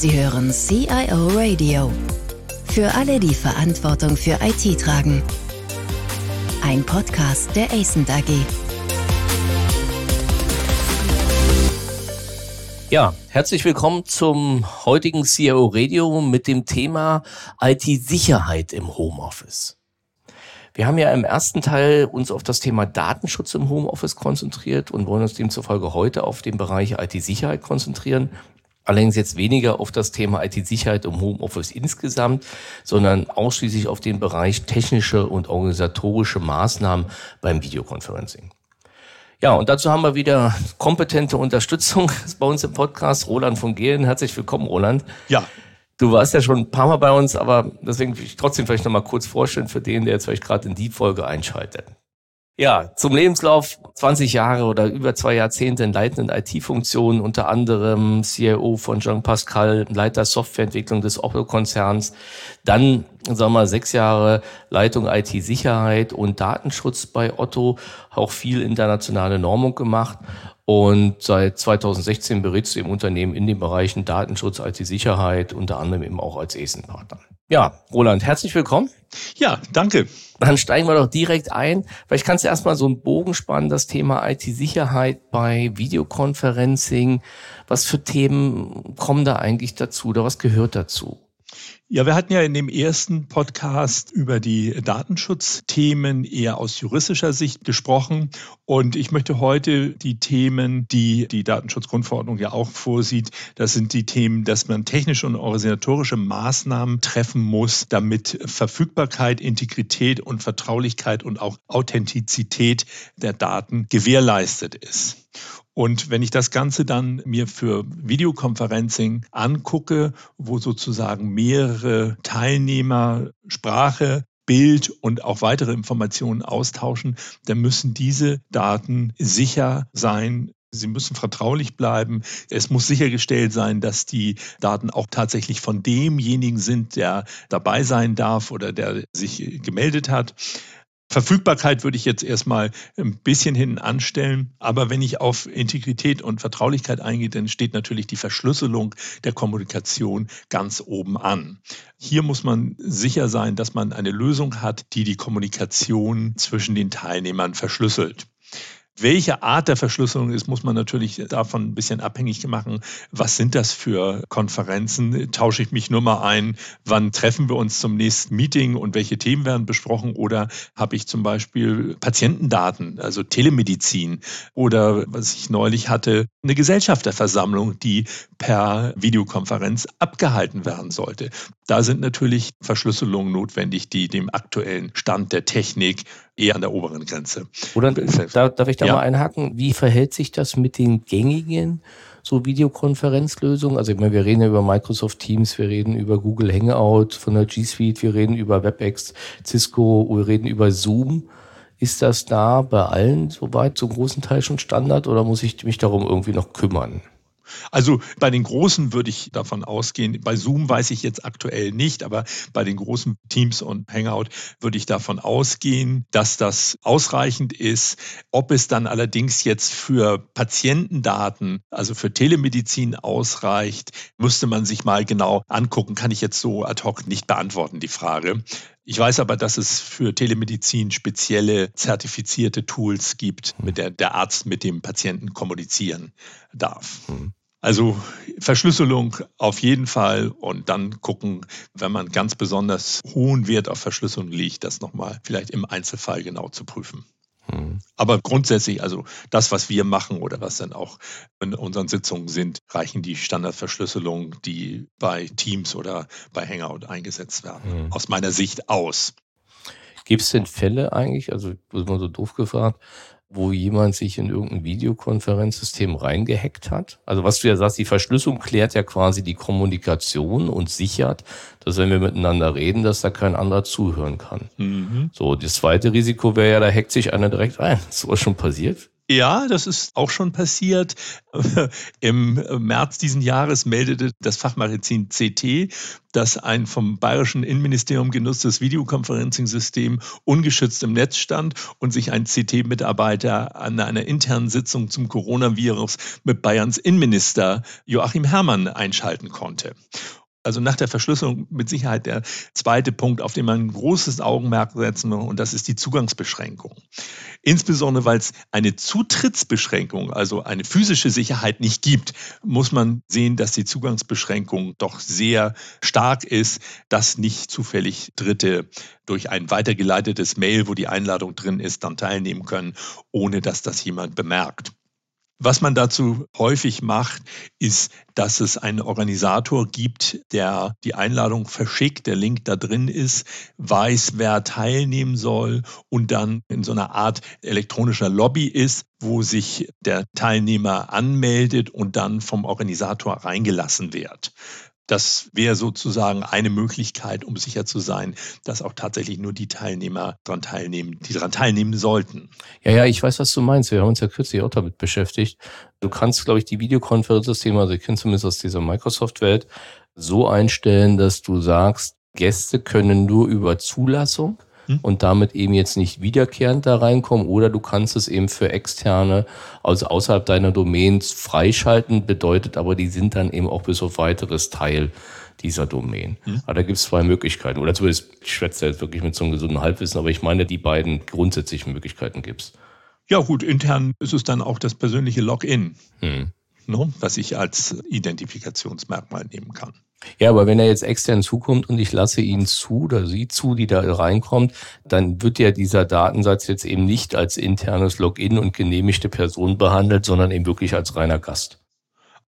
Sie hören CIO Radio. Für alle, die Verantwortung für IT tragen. Ein Podcast der ACENT AG. Ja, herzlich willkommen zum heutigen CIO Radio mit dem Thema IT-Sicherheit im Homeoffice. Wir haben ja im ersten Teil uns auf das Thema Datenschutz im Homeoffice konzentriert und wollen uns demzufolge heute auf den Bereich IT-Sicherheit konzentrieren. Allerdings jetzt weniger auf das Thema IT-Sicherheit im Homeoffice insgesamt, sondern ausschließlich auf den Bereich technische und organisatorische Maßnahmen beim Videoconferencing. Ja, und dazu haben wir wieder kompetente Unterstützung bei uns im Podcast. Roland von Gehlen. Herzlich willkommen, Roland. Ja, Du warst ja schon ein paar Mal bei uns, aber deswegen will ich trotzdem vielleicht noch mal kurz vorstellen für den, der jetzt vielleicht gerade in die Folge einschaltet. Ja, zum Lebenslauf 20 Jahre oder über zwei Jahrzehnte in leitenden IT-Funktionen, unter anderem CIO von Jean Pascal, Leiter Softwareentwicklung des Opel-Konzerns, dann, sagen wir mal, sechs Jahre Leitung IT-Sicherheit und Datenschutz bei Otto, auch viel internationale Normung gemacht und seit 2016 berätst du im Unternehmen in den Bereichen Datenschutz, IT-Sicherheit, unter anderem eben auch als ESEN-Partner. Ja, Roland, herzlich willkommen. Ja, danke. Dann steigen wir doch direkt ein. Vielleicht kannst du erstmal so einen Bogen spannen, das Thema IT-Sicherheit bei Videoconferencing. Was für Themen kommen da eigentlich dazu oder was gehört dazu? Ja, wir hatten ja in dem ersten Podcast über die Datenschutzthemen eher aus juristischer Sicht gesprochen. Und ich möchte heute die Themen, die die Datenschutzgrundverordnung ja auch vorsieht, das sind die Themen, dass man technische und organisatorische Maßnahmen treffen muss, damit Verfügbarkeit, Integrität und Vertraulichkeit und auch Authentizität der Daten gewährleistet ist. Und wenn ich das Ganze dann mir für Videoconferencing angucke, wo sozusagen mehrere Teilnehmer Sprache, Bild und auch weitere Informationen austauschen, dann müssen diese Daten sicher sein, Sie müssen vertraulich bleiben. Es muss sichergestellt sein, dass die Daten auch tatsächlich von demjenigen sind, der dabei sein darf oder der sich gemeldet hat. Verfügbarkeit würde ich jetzt erstmal ein bisschen hinten anstellen. Aber wenn ich auf Integrität und Vertraulichkeit eingehe, dann steht natürlich die Verschlüsselung der Kommunikation ganz oben an. Hier muss man sicher sein, dass man eine Lösung hat, die die Kommunikation zwischen den Teilnehmern verschlüsselt. Welche Art der Verschlüsselung ist, muss man natürlich davon ein bisschen abhängig machen. Was sind das für Konferenzen? Tausche ich mich nur mal ein? Wann treffen wir uns zum nächsten Meeting und welche Themen werden besprochen? Oder habe ich zum Beispiel Patientendaten, also Telemedizin? Oder was ich neulich hatte, eine Gesellschafterversammlung, die per Videokonferenz abgehalten werden sollte. Da sind natürlich Verschlüsselungen notwendig, die dem aktuellen Stand der Technik eher an der oberen Grenze. Oder darf ich da ja. mal einhaken? Wie verhält sich das mit den gängigen so Videokonferenzlösungen? Also ich meine, wir reden ja über Microsoft Teams, wir reden über Google Hangout von der G Suite, wir reden über WebEx, Cisco, wir reden über Zoom. Ist das da bei allen soweit zum großen Teil schon Standard oder muss ich mich darum irgendwie noch kümmern? Also bei den großen würde ich davon ausgehen, bei Zoom weiß ich jetzt aktuell nicht, aber bei den großen Teams und Hangout würde ich davon ausgehen, dass das ausreichend ist. Ob es dann allerdings jetzt für Patientendaten, also für Telemedizin ausreicht, müsste man sich mal genau angucken. Kann ich jetzt so ad hoc nicht beantworten, die Frage. Ich weiß aber, dass es für Telemedizin spezielle zertifizierte Tools gibt, mit der der Arzt mit dem Patienten kommunizieren darf. Mhm. Also Verschlüsselung auf jeden Fall und dann gucken, wenn man ganz besonders hohen Wert auf Verschlüsselung legt, das nochmal vielleicht im Einzelfall genau zu prüfen. Hm. Aber grundsätzlich, also das, was wir machen oder was dann auch in unseren Sitzungen sind, reichen die Standardverschlüsselungen, die bei Teams oder bei Hangout eingesetzt werden, hm. aus meiner Sicht aus. Gibt es denn Fälle eigentlich, also das ist mal so doof gefragt, wo jemand sich in irgendein Videokonferenzsystem reingehackt hat. Also was du ja sagst, die Verschlüsselung klärt ja quasi die Kommunikation und sichert, dass wenn wir miteinander reden, dass da kein anderer zuhören kann. Mhm. So, das zweite Risiko wäre ja, da hackt sich einer direkt ein. Ist sowas schon passiert? Ja, das ist auch schon passiert. Im März diesen Jahres meldete das Fachmagazin CT, dass ein vom bayerischen Innenministerium genutztes Videoconferencing-System ungeschützt im Netz stand und sich ein CT-Mitarbeiter an einer internen Sitzung zum Coronavirus mit Bayerns Innenminister Joachim Herrmann einschalten konnte. Also nach der Verschlüsselung mit Sicherheit der zweite Punkt, auf den man ein großes Augenmerk setzen muss, und das ist die Zugangsbeschränkung. Insbesondere weil es eine Zutrittsbeschränkung, also eine physische Sicherheit nicht gibt, muss man sehen, dass die Zugangsbeschränkung doch sehr stark ist, dass nicht zufällig Dritte durch ein weitergeleitetes Mail, wo die Einladung drin ist, dann teilnehmen können, ohne dass das jemand bemerkt. Was man dazu häufig macht, ist, dass es einen Organisator gibt, der die Einladung verschickt, der Link da drin ist, weiß, wer teilnehmen soll und dann in so einer Art elektronischer Lobby ist, wo sich der Teilnehmer anmeldet und dann vom Organisator reingelassen wird. Das wäre sozusagen eine Möglichkeit, um sicher zu sein, dass auch tatsächlich nur die Teilnehmer daran teilnehmen, die daran teilnehmen sollten. Ja, ja, ich weiß, was du meinst. Wir haben uns ja kürzlich auch damit beschäftigt. Du kannst, glaube ich, die Videokonferenzsysteme, also ich kenne zumindest aus dieser Microsoft-Welt, so einstellen, dass du sagst, Gäste können nur über Zulassung hm? und damit eben jetzt nicht wiederkehrend da reinkommen oder du kannst es eben für externe, also außerhalb deiner Domains freischalten, bedeutet aber, die sind dann eben auch bis auf weiteres Teil dieser Domain. Mhm. Aber da gibt es zwei Möglichkeiten. Oder zumindest, ich schwätze jetzt wirklich mit so einem gesunden Halbwissen, aber ich meine, die beiden grundsätzlichen Möglichkeiten gibt es. Ja gut, intern ist es dann auch das persönliche Login, mhm. ne, was ich als Identifikationsmerkmal nehmen kann. Ja, aber wenn er jetzt extern zukommt und ich lasse ihn zu oder sie zu, die da reinkommt, dann wird ja dieser Datensatz jetzt eben nicht als internes Login und genehmigte Person behandelt, sondern eben wirklich als reiner Gast.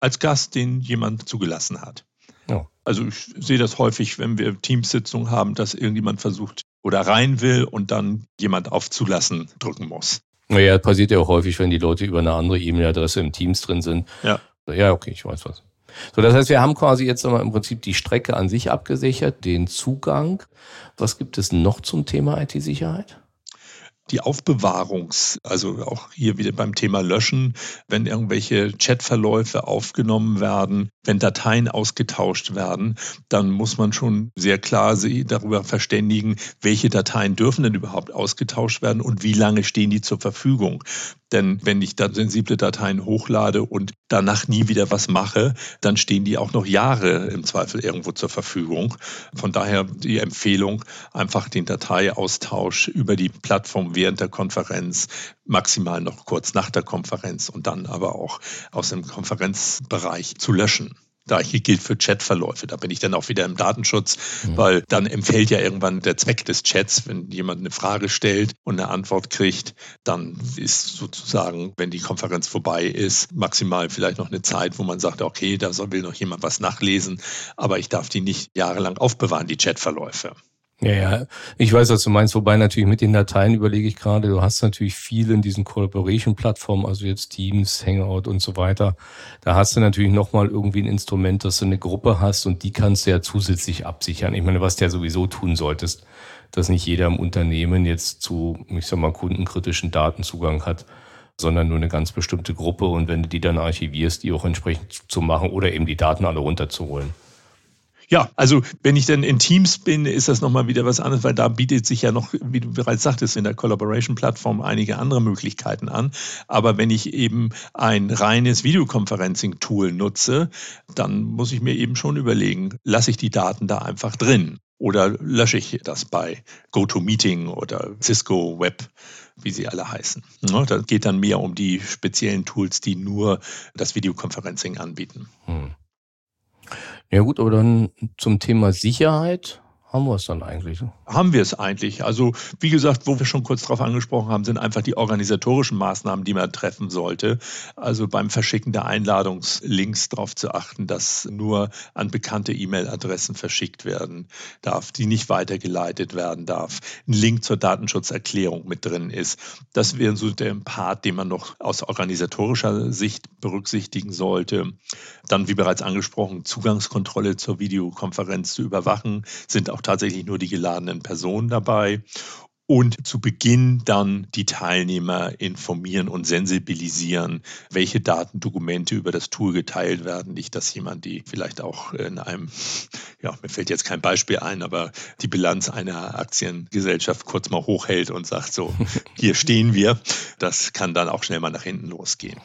Als Gast, den jemand zugelassen hat. Ja. Also ich sehe das häufig, wenn wir Teamsitzungen haben, dass irgendjemand versucht oder rein will und dann jemand auf Zulassen drücken muss. Naja, passiert ja auch häufig, wenn die Leute über eine andere E-Mail-Adresse im Teams drin sind. Ja. Ja, okay, ich weiß was. So, das heißt, wir haben quasi jetzt nochmal im Prinzip die Strecke an sich abgesichert, den Zugang. Was gibt es noch zum Thema IT-Sicherheit? die Aufbewahrungs, also auch hier wieder beim Thema Löschen, wenn irgendwelche Chatverläufe aufgenommen werden, wenn Dateien ausgetauscht werden, dann muss man schon sehr klar darüber verständigen, welche Dateien dürfen denn überhaupt ausgetauscht werden und wie lange stehen die zur Verfügung. Denn wenn ich dann sensible Dateien hochlade und danach nie wieder was mache, dann stehen die auch noch Jahre im Zweifel irgendwo zur Verfügung. Von daher die Empfehlung, einfach den Dateiaustausch über die Plattform während der Konferenz, maximal noch kurz nach der Konferenz und dann aber auch aus dem Konferenzbereich zu löschen. Da gilt für Chatverläufe. Da bin ich dann auch wieder im Datenschutz, mhm. weil dann empfällt ja irgendwann der Zweck des Chats, wenn jemand eine Frage stellt und eine Antwort kriegt, dann ist sozusagen, wenn die Konferenz vorbei ist, maximal vielleicht noch eine Zeit, wo man sagt, okay, da will noch jemand was nachlesen, aber ich darf die nicht jahrelang aufbewahren, die Chatverläufe. Ja, ja, ich weiß, was du meinst. Wobei natürlich mit den Dateien überlege ich gerade, du hast natürlich viel in diesen Collaboration-Plattformen, also jetzt Teams, Hangout und so weiter. Da hast du natürlich nochmal irgendwie ein Instrument, dass du eine Gruppe hast und die kannst du ja zusätzlich absichern. Ich meine, was du ja sowieso tun solltest, dass nicht jeder im Unternehmen jetzt zu, ich sag mal, kundenkritischen Datenzugang hat, sondern nur eine ganz bestimmte Gruppe und wenn du die dann archivierst, die auch entsprechend zu machen oder eben die Daten alle runterzuholen. Ja, also wenn ich dann in Teams bin, ist das nochmal wieder was anderes, weil da bietet sich ja noch, wie du bereits sagtest, in der Collaboration-Plattform einige andere Möglichkeiten an. Aber wenn ich eben ein reines Videoconferencing-Tool nutze, dann muss ich mir eben schon überlegen, lasse ich die Daten da einfach drin oder lösche ich das bei GoToMeeting oder Cisco Web wie sie alle heißen. Da geht dann mehr um die speziellen Tools, die nur das Videoconferencing anbieten. Hm. Ja gut, aber dann zum Thema Sicherheit haben wir es dann eigentlich. Haben wir es eigentlich. Also wie gesagt, wo wir schon kurz darauf angesprochen haben, sind einfach die organisatorischen Maßnahmen, die man treffen sollte. Also beim Verschicken der Einladungslinks darauf zu achten, dass nur an bekannte E-Mail-Adressen verschickt werden darf, die nicht weitergeleitet werden darf. Ein Link zur Datenschutzerklärung mit drin ist. Das wäre so der Part, den man noch aus organisatorischer Sicht berücksichtigen sollte. Dann, wie bereits angesprochen, Zugangskontrolle zur Videokonferenz zu überwachen, sind auch tatsächlich nur die geladenen Personen dabei. Und zu Beginn dann die Teilnehmer informieren und sensibilisieren, welche Datendokumente über das Tool geteilt werden. Nicht, dass jemand die vielleicht auch in einem, ja, mir fällt jetzt kein Beispiel ein, aber die Bilanz einer Aktiengesellschaft kurz mal hochhält und sagt so, hier stehen wir. Das kann dann auch schnell mal nach hinten losgehen.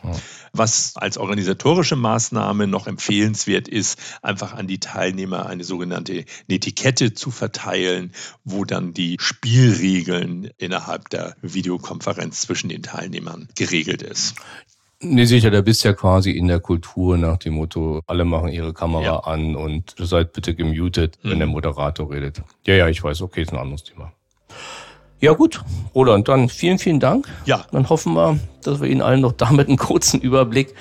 Was als organisatorische Maßnahme noch empfehlenswert ist, einfach an die Teilnehmer eine sogenannte Etikette zu verteilen, wo dann die Spielregeln innerhalb der Videokonferenz zwischen den Teilnehmern geregelt ist. Nee, sicher, da bist ja quasi in der Kultur nach dem Motto, alle machen ihre Kamera ja. an und seid bitte gemutet, wenn mhm. der Moderator redet. Ja, ja, ich weiß, okay, ist ein anderes Thema. Ja gut, Roland, dann vielen, vielen Dank. Ja. Dann hoffen wir, dass wir Ihnen allen noch damit einen kurzen Überblick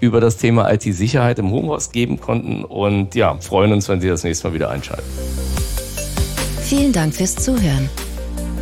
über das Thema IT-Sicherheit im Homeoffice geben konnten und ja, freuen uns, wenn Sie das nächste Mal wieder einschalten. Vielen Dank fürs Zuhören.